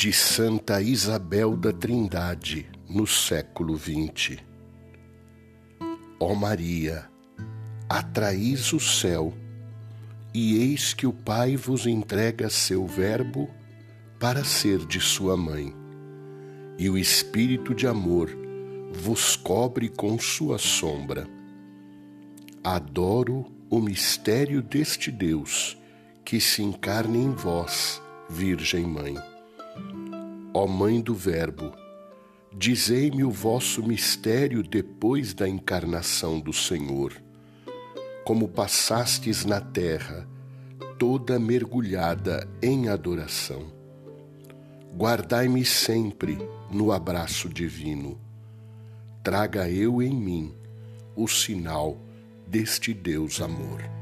de Santa Isabel da Trindade, no século XX. Ó Maria, atraís o céu, e eis que o Pai vos entrega seu Verbo para ser de sua mãe, e o Espírito de amor vos cobre com sua sombra. Adoro o mistério deste Deus que se encarna em vós, Virgem Mãe. Ó Mãe do Verbo, dizei-me o vosso mistério depois da encarnação do Senhor. Como passastes na terra, toda mergulhada em adoração. Guardai-me sempre no abraço divino. Traga eu em mim o sinal deste Deus amor.